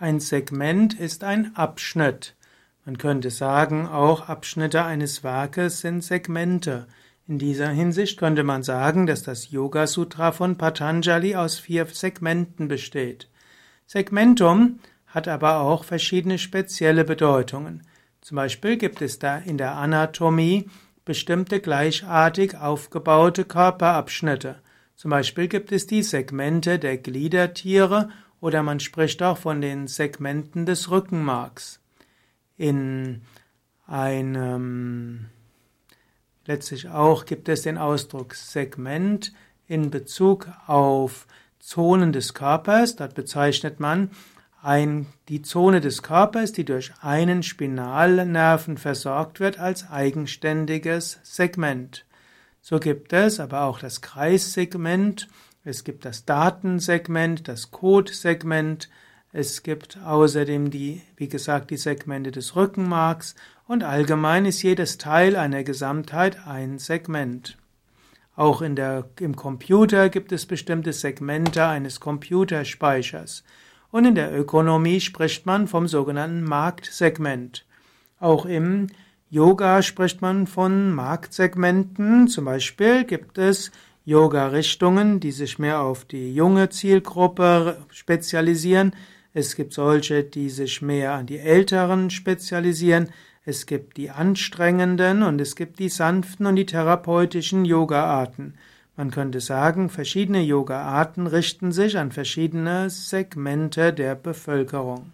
Ein Segment ist ein Abschnitt. Man könnte sagen, auch Abschnitte eines Werkes sind Segmente. In dieser Hinsicht könnte man sagen, dass das Yoga Sutra von Patanjali aus vier Segmenten besteht. Segmentum hat aber auch verschiedene spezielle Bedeutungen. Zum Beispiel gibt es da in der Anatomie bestimmte gleichartig aufgebaute Körperabschnitte. Zum Beispiel gibt es die Segmente der Gliedertiere oder man spricht auch von den Segmenten des Rückenmarks. In einem letztlich auch gibt es den Ausdruck Segment in Bezug auf Zonen des Körpers. Dort bezeichnet man ein, die Zone des Körpers, die durch einen Spinalnerven versorgt wird, als eigenständiges Segment. So gibt es aber auch das Kreissegment, es gibt das Datensegment, das Codesegment, es gibt außerdem die, wie gesagt, die Segmente des Rückenmarks und allgemein ist jedes Teil einer Gesamtheit ein Segment. Auch in der, im Computer gibt es bestimmte Segmente eines Computerspeichers. Und in der Ökonomie spricht man vom sogenannten Marktsegment. Auch im Yoga spricht man von Marktsegmenten. Zum Beispiel gibt es Yoga-Richtungen, die sich mehr auf die junge Zielgruppe spezialisieren. Es gibt solche, die sich mehr an die Älteren spezialisieren. Es gibt die anstrengenden und es gibt die sanften und die therapeutischen Yoga-Arten. Man könnte sagen, verschiedene Yoga-Arten richten sich an verschiedene Segmente der Bevölkerung.